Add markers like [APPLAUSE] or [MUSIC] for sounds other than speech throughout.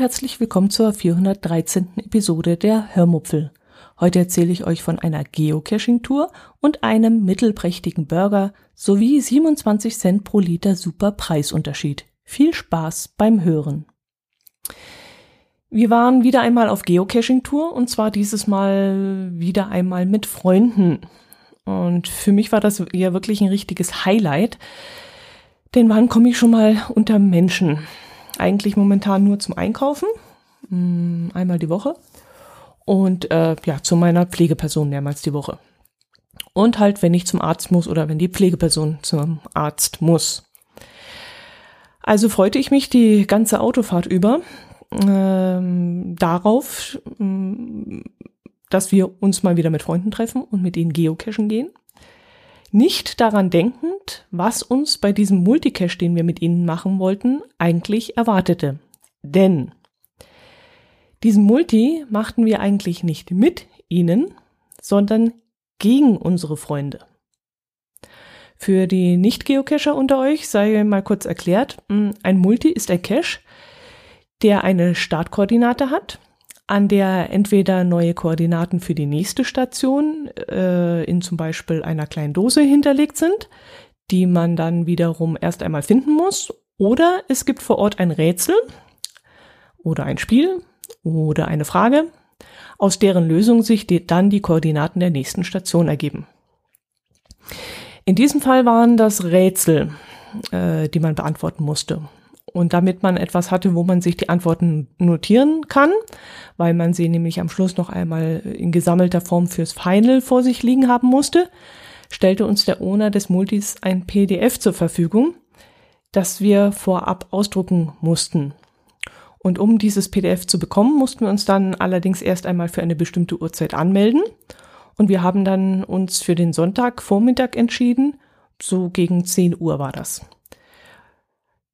Herzlich willkommen zur 413. Episode der Hörmupfel. Heute erzähle ich euch von einer Geocaching-Tour und einem mittelprächtigen Burger sowie 27 Cent pro Liter super Preisunterschied. Viel Spaß beim Hören. Wir waren wieder einmal auf Geocaching-Tour und zwar dieses Mal wieder einmal mit Freunden. Und für mich war das ja wirklich ein richtiges Highlight. Denn wann komme ich schon mal unter Menschen? Eigentlich momentan nur zum Einkaufen, mm, einmal die Woche. Und äh, ja, zu meiner Pflegeperson mehrmals die Woche. Und halt, wenn ich zum Arzt muss oder wenn die Pflegeperson zum Arzt muss. Also freute ich mich die ganze Autofahrt über ähm, darauf, mm, dass wir uns mal wieder mit Freunden treffen und mit ihnen geocachen gehen nicht daran denkend, was uns bei diesem Multicache, den wir mit ihnen machen wollten, eigentlich erwartete. Denn diesen Multi machten wir eigentlich nicht mit ihnen, sondern gegen unsere Freunde. Für die Nicht-Geocacher unter euch sei mal kurz erklärt, ein Multi ist ein Cache, der eine Startkoordinate hat, an der entweder neue Koordinaten für die nächste Station äh, in zum Beispiel einer kleinen Dose hinterlegt sind, die man dann wiederum erst einmal finden muss, oder es gibt vor Ort ein Rätsel oder ein Spiel oder eine Frage, aus deren Lösung sich die, dann die Koordinaten der nächsten Station ergeben. In diesem Fall waren das Rätsel, äh, die man beantworten musste. Und damit man etwas hatte, wo man sich die Antworten notieren kann, weil man sie nämlich am Schluss noch einmal in gesammelter Form fürs Final vor sich liegen haben musste, stellte uns der Owner des Multis ein PDF zur Verfügung, das wir vorab ausdrucken mussten. Und um dieses PDF zu bekommen, mussten wir uns dann allerdings erst einmal für eine bestimmte Uhrzeit anmelden. Und wir haben dann uns für den Sonntagvormittag entschieden. So gegen 10 Uhr war das.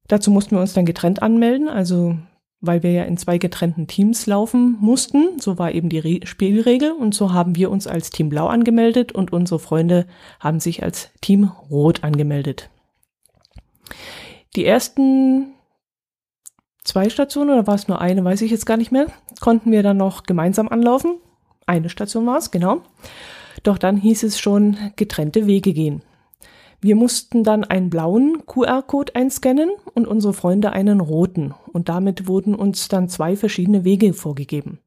Dazu mussten wir uns dann getrennt anmelden, also weil wir ja in zwei getrennten Teams laufen mussten. So war eben die Re Spielregel und so haben wir uns als Team Blau angemeldet und unsere Freunde haben sich als Team Rot angemeldet. Die ersten zwei Stationen oder war es nur eine, weiß ich jetzt gar nicht mehr, konnten wir dann noch gemeinsam anlaufen. Eine Station war es, genau. Doch dann hieß es schon getrennte Wege gehen. Wir mussten dann einen blauen QR-Code einscannen und unsere Freunde einen roten. Und damit wurden uns dann zwei verschiedene Wege vorgegeben.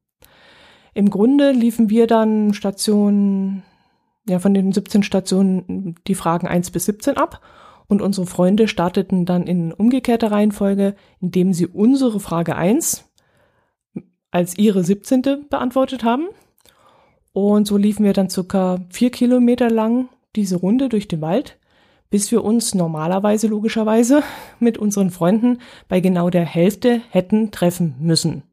Im Grunde liefen wir dann Stationen, ja, von den 17 Stationen die Fragen 1 bis 17 ab. Und unsere Freunde starteten dann in umgekehrter Reihenfolge, indem sie unsere Frage 1 als ihre 17. beantwortet haben. Und so liefen wir dann circa vier Kilometer lang diese Runde durch den Wald bis wir uns normalerweise logischerweise mit unseren Freunden bei genau der Hälfte hätten treffen müssen.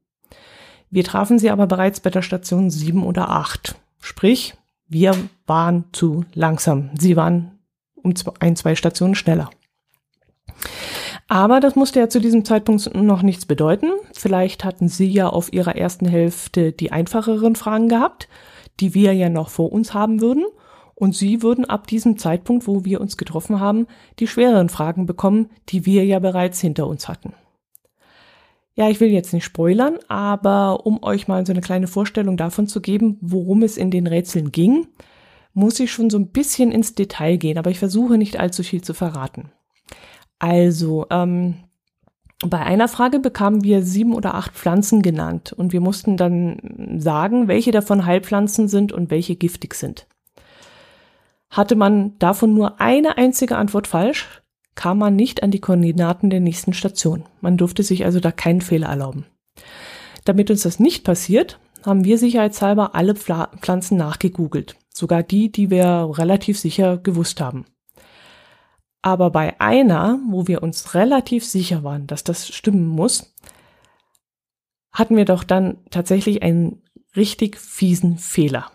Wir trafen sie aber bereits bei der Station 7 oder 8. Sprich, wir waren zu langsam. Sie waren um ein, zwei Stationen schneller. Aber das musste ja zu diesem Zeitpunkt noch nichts bedeuten. Vielleicht hatten Sie ja auf Ihrer ersten Hälfte die einfacheren Fragen gehabt, die wir ja noch vor uns haben würden. Und Sie würden ab diesem Zeitpunkt, wo wir uns getroffen haben, die schwereren Fragen bekommen, die wir ja bereits hinter uns hatten. Ja, ich will jetzt nicht spoilern, aber um euch mal so eine kleine Vorstellung davon zu geben, worum es in den Rätseln ging, muss ich schon so ein bisschen ins Detail gehen, aber ich versuche nicht allzu viel zu verraten. Also, ähm, bei einer Frage bekamen wir sieben oder acht Pflanzen genannt und wir mussten dann sagen, welche davon Heilpflanzen sind und welche giftig sind. Hatte man davon nur eine einzige Antwort falsch, kam man nicht an die Koordinaten der nächsten Station. Man durfte sich also da keinen Fehler erlauben. Damit uns das nicht passiert, haben wir sicherheitshalber alle Pflanzen nachgegoogelt. Sogar die, die wir relativ sicher gewusst haben. Aber bei einer, wo wir uns relativ sicher waren, dass das stimmen muss, hatten wir doch dann tatsächlich einen richtig fiesen Fehler.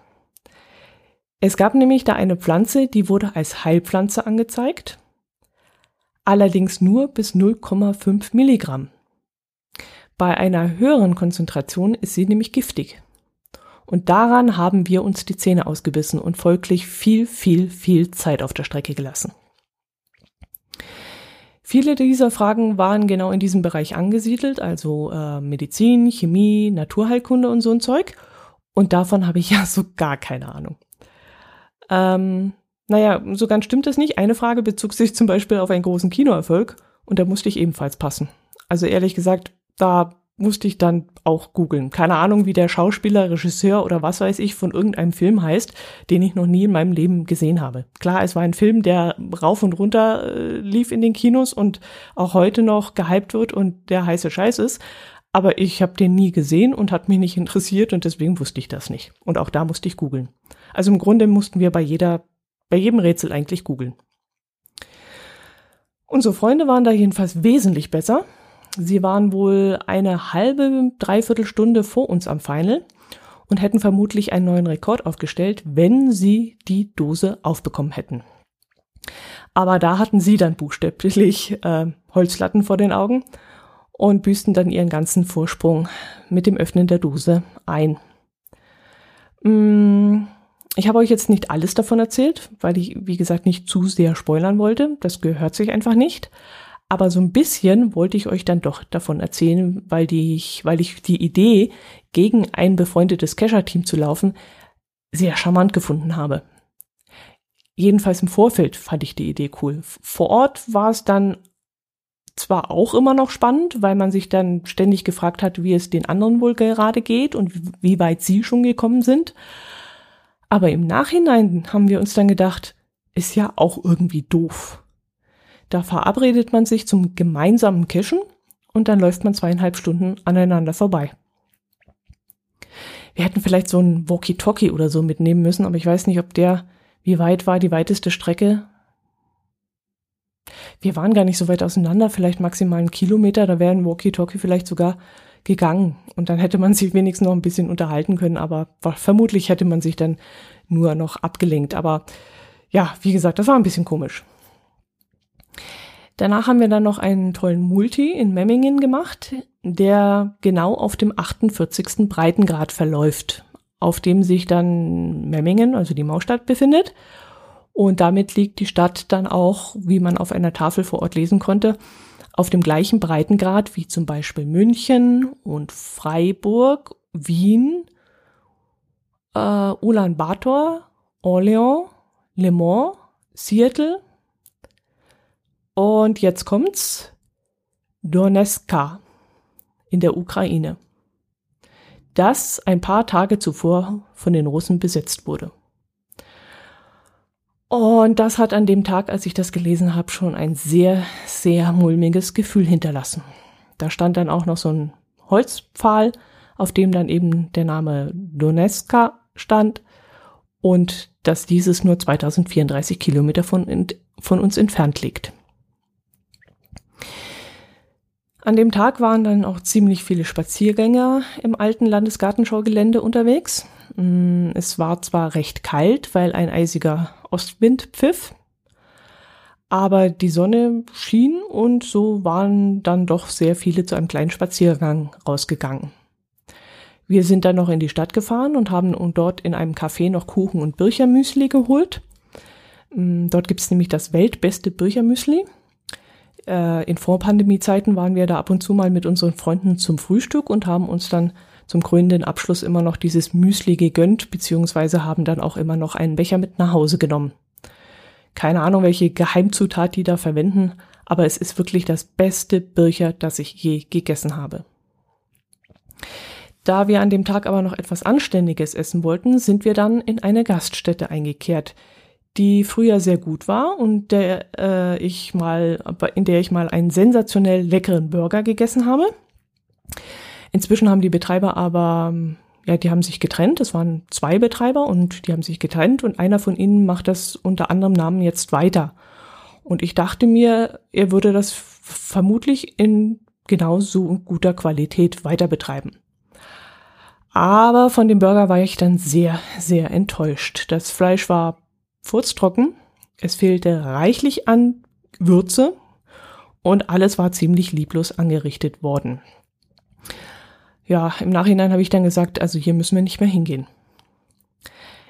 Es gab nämlich da eine Pflanze, die wurde als Heilpflanze angezeigt, allerdings nur bis 0,5 Milligramm. Bei einer höheren Konzentration ist sie nämlich giftig. Und daran haben wir uns die Zähne ausgebissen und folglich viel, viel, viel Zeit auf der Strecke gelassen. Viele dieser Fragen waren genau in diesem Bereich angesiedelt, also äh, Medizin, Chemie, Naturheilkunde und so ein Zeug. Und davon habe ich [LAUGHS] ja so gar keine Ahnung. Ähm, naja, so ganz stimmt das nicht. Eine Frage bezog sich zum Beispiel auf einen großen Kinoerfolg und da musste ich ebenfalls passen. Also ehrlich gesagt, da musste ich dann auch googeln. Keine Ahnung, wie der Schauspieler, Regisseur oder was weiß ich von irgendeinem Film heißt, den ich noch nie in meinem Leben gesehen habe. Klar, es war ein Film, der rauf und runter äh, lief in den Kinos und auch heute noch gehypt wird und der heiße Scheiß ist. Aber ich habe den nie gesehen und hat mich nicht interessiert und deswegen wusste ich das nicht. Und auch da musste ich googeln. Also im Grunde mussten wir bei jeder, bei jedem Rätsel eigentlich googeln. Unsere Freunde waren da jedenfalls wesentlich besser. Sie waren wohl eine halbe, dreiviertel Stunde vor uns am Final und hätten vermutlich einen neuen Rekord aufgestellt, wenn sie die Dose aufbekommen hätten. Aber da hatten sie dann buchstäblich äh, Holzlatten vor den Augen und büßten dann ihren ganzen Vorsprung mit dem Öffnen der Dose ein. Mm, ich habe euch jetzt nicht alles davon erzählt, weil ich, wie gesagt, nicht zu sehr spoilern wollte. Das gehört sich einfach nicht. Aber so ein bisschen wollte ich euch dann doch davon erzählen, weil, die ich, weil ich die Idee, gegen ein befreundetes Kescher-Team zu laufen, sehr charmant gefunden habe. Jedenfalls im Vorfeld fand ich die Idee cool. Vor Ort war es dann zwar auch immer noch spannend, weil man sich dann ständig gefragt hat, wie es den anderen wohl gerade geht und wie weit sie schon gekommen sind. Aber im Nachhinein haben wir uns dann gedacht, ist ja auch irgendwie doof. Da verabredet man sich zum gemeinsamen Kischen und dann läuft man zweieinhalb Stunden aneinander vorbei. Wir hätten vielleicht so ein Walkie-Talkie oder so mitnehmen müssen, aber ich weiß nicht, ob der, wie weit war die weiteste Strecke? Wir waren gar nicht so weit auseinander, vielleicht maximal einen Kilometer, da wäre ein Walkie-Talkie vielleicht sogar gegangen. Und dann hätte man sich wenigstens noch ein bisschen unterhalten können, aber vermutlich hätte man sich dann nur noch abgelenkt. Aber ja, wie gesagt, das war ein bisschen komisch. Danach haben wir dann noch einen tollen Multi in Memmingen gemacht, der genau auf dem 48. Breitengrad verläuft, auf dem sich dann Memmingen, also die Maustadt, befindet. Und damit liegt die Stadt dann auch, wie man auf einer Tafel vor Ort lesen konnte, auf dem gleichen Breitengrad wie zum Beispiel München und Freiburg, Wien, äh, Ulaanbaatar, Orléans, Le Mans, Seattle, und jetzt kommt's. Donetska in der Ukraine. Das ein paar Tage zuvor von den Russen besetzt wurde. Und das hat an dem Tag, als ich das gelesen habe, schon ein sehr, sehr mulmiges Gefühl hinterlassen. Da stand dann auch noch so ein Holzpfahl, auf dem dann eben der Name Donetska stand und dass dieses nur 2034 Kilometer von, von uns entfernt liegt. An dem Tag waren dann auch ziemlich viele Spaziergänger im alten Landesgartenschaugelände unterwegs. Mm, es war zwar recht kalt, weil ein eisiger Ostwind pfiff, aber die Sonne schien und so waren dann doch sehr viele zu einem kleinen Spaziergang rausgegangen. Wir sind dann noch in die Stadt gefahren und haben dort in einem Café noch Kuchen und Birchermüsli geholt. Mm, dort gibt's nämlich das weltbeste Birchermüsli äh, in Vorpandemie-Zeiten waren wir da ab und zu mal mit unseren Freunden zum Frühstück und haben uns dann zum krönenden Abschluss immer noch dieses Müsli gegönnt, beziehungsweise haben dann auch immer noch einen Becher mit nach Hause genommen. Keine Ahnung, welche Geheimzutat die da verwenden, aber es ist wirklich das beste Bircher, das ich je gegessen habe. Da wir an dem Tag aber noch etwas Anständiges essen wollten, sind wir dann in eine Gaststätte eingekehrt, die früher sehr gut war und der äh, ich mal, in der ich mal einen sensationell leckeren Burger gegessen habe. Inzwischen haben die Betreiber aber, ja, die haben sich getrennt. Es waren zwei Betreiber und die haben sich getrennt und einer von ihnen macht das unter anderem Namen jetzt weiter. Und ich dachte mir, er würde das vermutlich in genauso guter Qualität weiter betreiben. Aber von dem Burger war ich dann sehr, sehr enttäuscht. Das Fleisch war furztrocken. Es fehlte reichlich an Würze und alles war ziemlich lieblos angerichtet worden. Ja, im Nachhinein habe ich dann gesagt, also hier müssen wir nicht mehr hingehen.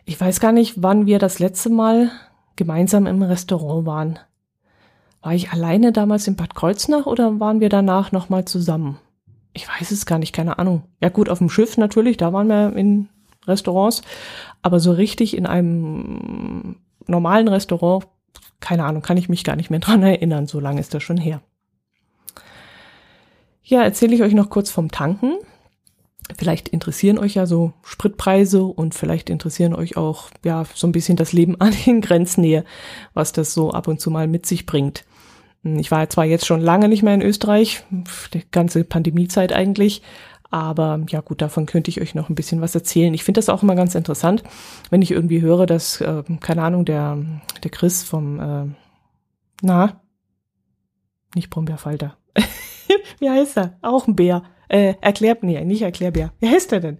Ich weiß gar nicht, wann wir das letzte Mal gemeinsam im Restaurant waren. War ich alleine damals in Bad Kreuznach oder waren wir danach nochmal zusammen? Ich weiß es gar nicht, keine Ahnung. Ja gut, auf dem Schiff natürlich, da waren wir in Restaurants, aber so richtig in einem normalen Restaurant, keine Ahnung, kann ich mich gar nicht mehr [LAUGHS] dran erinnern, so lange ist das schon her. Ja, erzähle ich euch noch kurz vom Tanken. Vielleicht interessieren euch ja so Spritpreise und vielleicht interessieren euch auch ja so ein bisschen das Leben [LAUGHS] an den Grenznähe, was das so ab und zu mal mit sich bringt. Ich war zwar jetzt schon lange nicht mehr in Österreich, die ganze Pandemiezeit eigentlich, aber ja gut, davon könnte ich euch noch ein bisschen was erzählen. Ich finde das auch immer ganz interessant, wenn ich irgendwie höre, dass, äh, keine Ahnung, der, der Chris vom, äh, na, nicht Brombeerfalter. [LAUGHS] [LAUGHS] Wie heißt er? Auch ein Bär. Äh, erklärt, nee, nicht Erklärbär. Wie heißt er denn?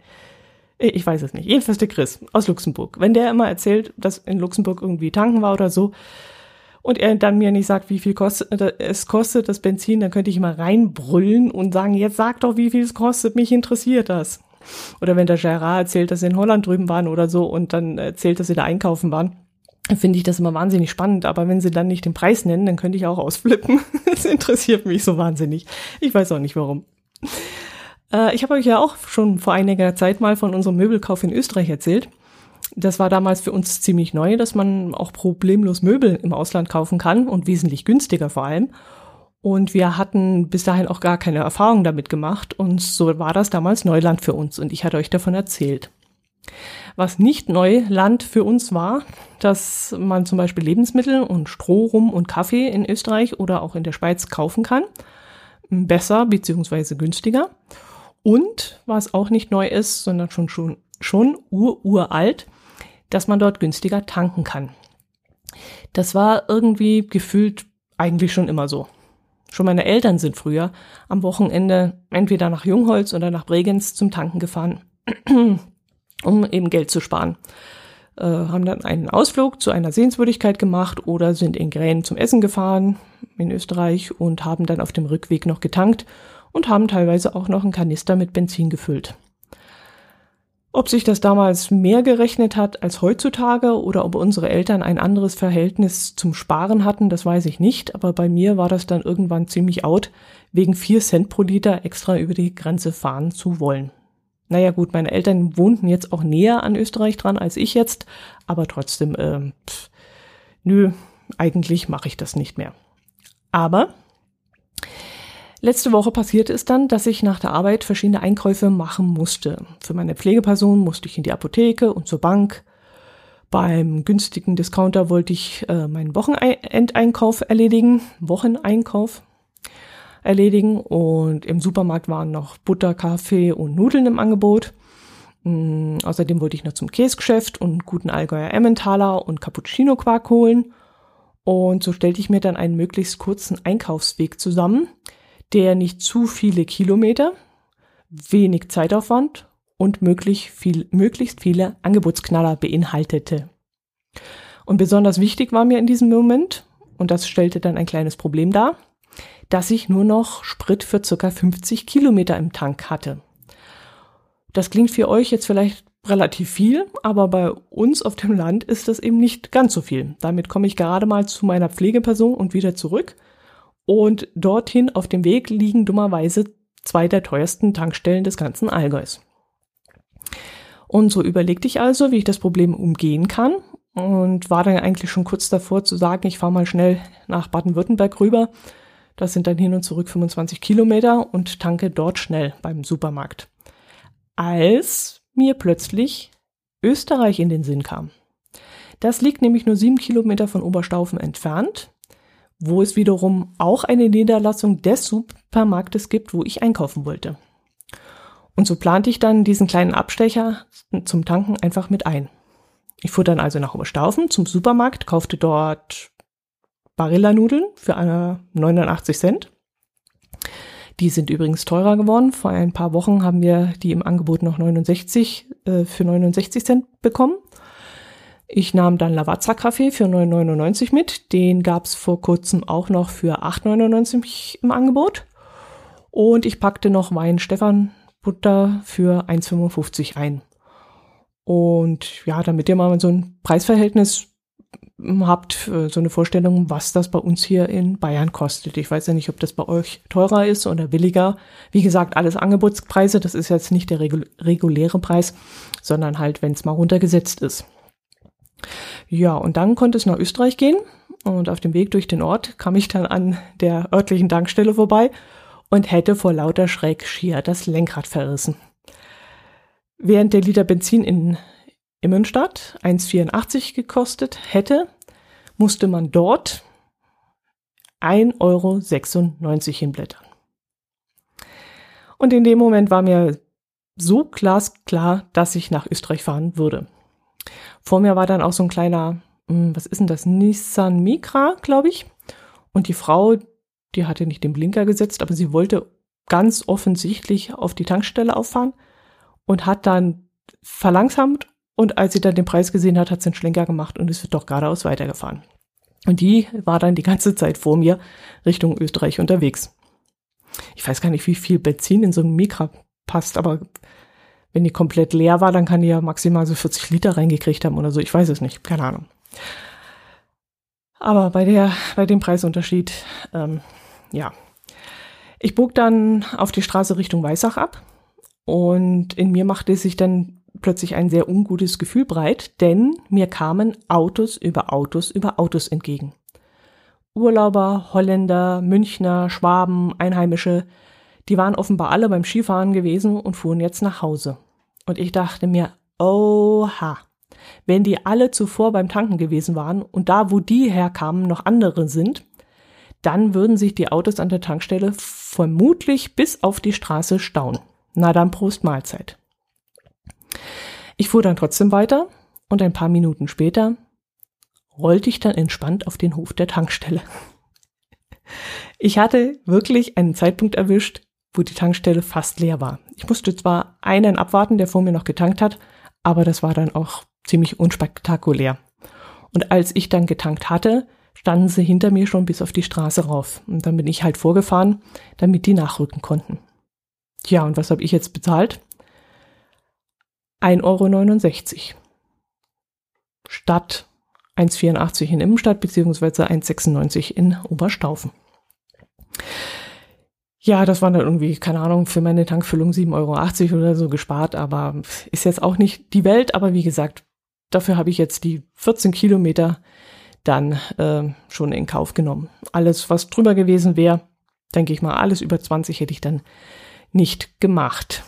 Ich weiß es nicht. Jedenfalls der Chris aus Luxemburg. Wenn der immer erzählt, dass in Luxemburg irgendwie tanken war oder so, und er dann mir nicht sagt, wie viel kostet, äh, es kostet das Benzin, dann könnte ich mal reinbrüllen und sagen, jetzt sag doch, wie viel es kostet, mich interessiert das. Oder wenn der Gerard erzählt, dass sie in Holland drüben waren oder so und dann erzählt, dass sie da einkaufen waren, finde ich das immer wahnsinnig spannend. Aber wenn sie dann nicht den Preis nennen, dann könnte ich auch ausflippen. [LAUGHS] Das interessiert mich so wahnsinnig. Ich weiß auch nicht warum. Äh, ich habe euch ja auch schon vor einiger Zeit mal von unserem Möbelkauf in Österreich erzählt. Das war damals für uns ziemlich neu, dass man auch problemlos Möbel im Ausland kaufen kann und wesentlich günstiger vor allem. Und wir hatten bis dahin auch gar keine Erfahrung damit gemacht und so war das damals Neuland für uns und ich hatte euch davon erzählt. Was nicht Neuland für uns war, dass man zum Beispiel Lebensmittel und Stroh, Rum und Kaffee in Österreich oder auch in der Schweiz kaufen kann. Besser beziehungsweise günstiger. Und was auch nicht neu ist, sondern schon, schon, schon ur-uralt, dass man dort günstiger tanken kann. Das war irgendwie gefühlt eigentlich schon immer so. Schon meine Eltern sind früher am Wochenende entweder nach Jungholz oder nach Bregenz zum Tanken gefahren, um eben Geld zu sparen. Äh, haben dann einen Ausflug zu einer Sehenswürdigkeit gemacht oder sind in Gränen zum Essen gefahren in Österreich und haben dann auf dem Rückweg noch getankt und haben teilweise auch noch einen Kanister mit Benzin gefüllt. Ob sich das damals mehr gerechnet hat als heutzutage oder ob unsere Eltern ein anderes Verhältnis zum Sparen hatten, das weiß ich nicht, aber bei mir war das dann irgendwann ziemlich out, wegen vier Cent pro Liter extra über die Grenze fahren zu wollen. Naja gut, meine Eltern wohnten jetzt auch näher an Österreich dran als ich jetzt, aber trotzdem, äh, pff, nö, eigentlich mache ich das nicht mehr. Aber Letzte Woche passierte es dann, dass ich nach der Arbeit verschiedene Einkäufe machen musste. Für meine Pflegeperson musste ich in die Apotheke und zur Bank. Beim günstigen Discounter wollte ich äh, meinen Wochenendeinkauf erledigen, Wocheneinkauf erledigen und im Supermarkt waren noch Butter, Kaffee und Nudeln im Angebot. Mm, außerdem wollte ich noch zum Käsegeschäft und guten Allgäuer Emmentaler und Cappuccino Quark holen. Und so stellte ich mir dann einen möglichst kurzen Einkaufsweg zusammen, der nicht zu viele Kilometer, wenig Zeitaufwand und möglich viel, möglichst viele Angebotsknaller beinhaltete. Und besonders wichtig war mir in diesem Moment, und das stellte dann ein kleines Problem dar, dass ich nur noch Sprit für circa 50 Kilometer im Tank hatte. Das klingt für euch jetzt vielleicht relativ viel, aber bei uns auf dem Land ist das eben nicht ganz so viel. Damit komme ich gerade mal zu meiner Pflegeperson und wieder zurück und dorthin auf dem Weg liegen dummerweise zwei der teuersten Tankstellen des ganzen Allgäus. Und so überlegte ich also, wie ich das Problem umgehen kann und war dann eigentlich schon kurz davor zu sagen, ich fahre mal schnell nach Baden-Württemberg rüber. Das sind dann hin und zurück 25 Kilometer und tanke dort schnell beim Supermarkt. Als mir plötzlich Österreich in den Sinn kam. Das liegt nämlich nur sieben Kilometer von Oberstaufen entfernt wo es wiederum auch eine Niederlassung des Supermarktes gibt, wo ich einkaufen wollte. Und so plante ich dann diesen kleinen Abstecher zum Tanken einfach mit ein. Ich fuhr dann also nach Oberstaufen zum Supermarkt, kaufte dort Barilla-Nudeln für 89 Cent. Die sind übrigens teurer geworden. Vor ein paar Wochen haben wir die im Angebot noch 69 äh, für 69 Cent bekommen. Ich nahm dann Lavazza-Kaffee für 9,99 mit. Den gab's vor kurzem auch noch für 8,99 im Angebot. Und ich packte noch Wein Stefan Butter für 1,55 ein. Und ja, damit ihr mal so ein Preisverhältnis habt äh, so eine Vorstellung, was das bei uns hier in Bayern kostet. Ich weiß ja nicht, ob das bei euch teurer ist oder billiger. Wie gesagt, alles Angebotspreise. Das ist jetzt nicht der reguläre Preis, sondern halt, wenn es mal runtergesetzt ist. Ja, und dann konnte es nach Österreich gehen. Und auf dem Weg durch den Ort kam ich dann an der örtlichen Tankstelle vorbei und hätte vor lauter Schreck schier das Lenkrad verrissen. Während der Liter Benzin in Immenstadt 1,84 gekostet hätte, musste man dort 1,96 Euro hinblättern. Und in dem Moment war mir so glasklar, dass ich nach Österreich fahren würde. Vor mir war dann auch so ein kleiner, hm, was ist denn das, Nissan Micra, glaube ich. Und die Frau, die hatte nicht den Blinker gesetzt, aber sie wollte ganz offensichtlich auf die Tankstelle auffahren und hat dann verlangsamt und als sie dann den Preis gesehen hat, hat sie einen Schlenker gemacht und ist doch geradeaus weitergefahren. Und die war dann die ganze Zeit vor mir Richtung Österreich unterwegs. Ich weiß gar nicht, wie viel Benzin in so einem Mikra passt, aber wenn die komplett leer war, dann kann die ja maximal so 40 Liter reingekriegt haben oder so. Ich weiß es nicht, keine Ahnung. Aber bei der, bei dem Preisunterschied, ähm, ja. Ich bog dann auf die Straße Richtung Weißach ab und in mir machte sich dann plötzlich ein sehr ungutes Gefühl breit, denn mir kamen Autos über Autos über Autos entgegen. Urlauber, Holländer, Münchner, Schwaben, Einheimische, die waren offenbar alle beim Skifahren gewesen und fuhren jetzt nach Hause. Und ich dachte mir, oha, wenn die alle zuvor beim Tanken gewesen waren und da, wo die herkamen, noch andere sind, dann würden sich die Autos an der Tankstelle vermutlich bis auf die Straße stauen. Na dann Prost Mahlzeit. Ich fuhr dann trotzdem weiter und ein paar Minuten später rollte ich dann entspannt auf den Hof der Tankstelle. [LAUGHS] Ich hatte wirklich einen Zeitpunkt erwischt, wo die Tankstelle fast leer war. Ich musste zwar einen abwarten, der vor mir noch getankt hat, aber das war dann auch ziemlich unspektakulär. Und als ich dann getankt hatte, standen sie hinter mir schon bis auf die Straße rauf. Und dann bin ich halt vorgefahren, damit die nachrücken konnten. Tja, und was habe ich jetzt bezahlt? 1,69 Euro. Statt 1,84 in Immenstadt beziehungsweise 1,96 in Oberstaufen. Ja, das waren dann irgendwie, keine Ahnung, für meine Tankfüllung 7,80 Euro oder so gespart, aber ist jetzt auch nicht die Welt, aber wie gesagt, dafür habe ich jetzt die 14 Kilometer dann äh, schon in Kauf genommen. Alles, was drüber gewesen wäre, denke ich mal, alles über 20 hätte ich dann nicht gemacht.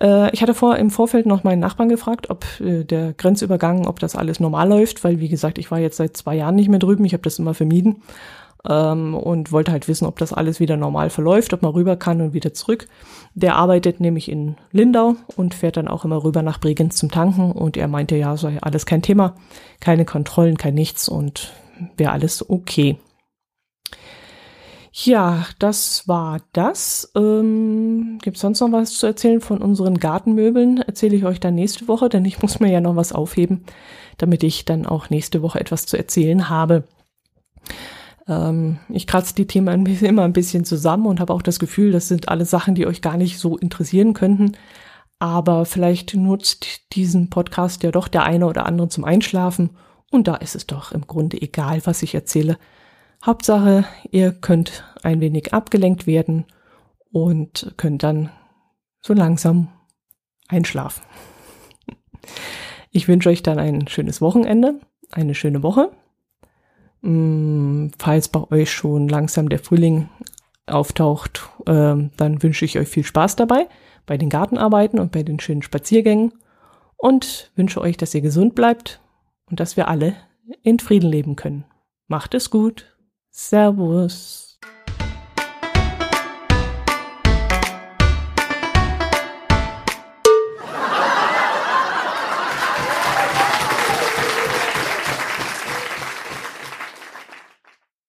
Äh, ich hatte vor im Vorfeld noch meinen Nachbarn gefragt, ob äh, der Grenzübergang, ob das alles normal läuft, weil wie gesagt, ich war jetzt seit zwei Jahren nicht mehr drüben, ich habe das immer vermieden ähm, und wollte halt wissen, ob das alles wieder normal verläuft, ob man rüber kann und wieder zurück. Der arbeitet nämlich in Lindau und fährt dann auch immer rüber nach Bregenz zum Tanken und er meinte, ja, sei alles kein Thema, keine Kontrollen, kein nichts und wäre alles okay. Ja, das war das. Ähm, Gibt es sonst noch was zu erzählen von unseren Gartenmöbeln? Erzähle ich euch dann nächste Woche, denn ich muss mir ja noch was aufheben, damit ich dann auch nächste Woche etwas zu erzählen habe. Ähm, ich kratze die Themen immer ein bisschen zusammen und habe auch das Gefühl, das sind alle Sachen, die euch gar nicht so interessieren könnten. Aber vielleicht nutzt diesen Podcast ja doch der eine oder andere zum Einschlafen. Und da ist es doch im Grunde egal, was ich erzähle. Hauptsache, ihr könnt ein wenig abgelenkt werden und könnt dann so langsam einschlafen. [LAUGHS] Ich wünsche euch dann ein schönes Wochenende, eine schöne Woche. Mm, falls bei euch schon langsam der Frühling auftaucht, ähm, dann wünsche ich euch viel Spaß dabei bei den Gartenarbeiten und bei den schönen Spaziergängen und wünsche euch, dass ihr gesund bleibt und dass wir alle in Frieden leben können. Macht es gut. Servus.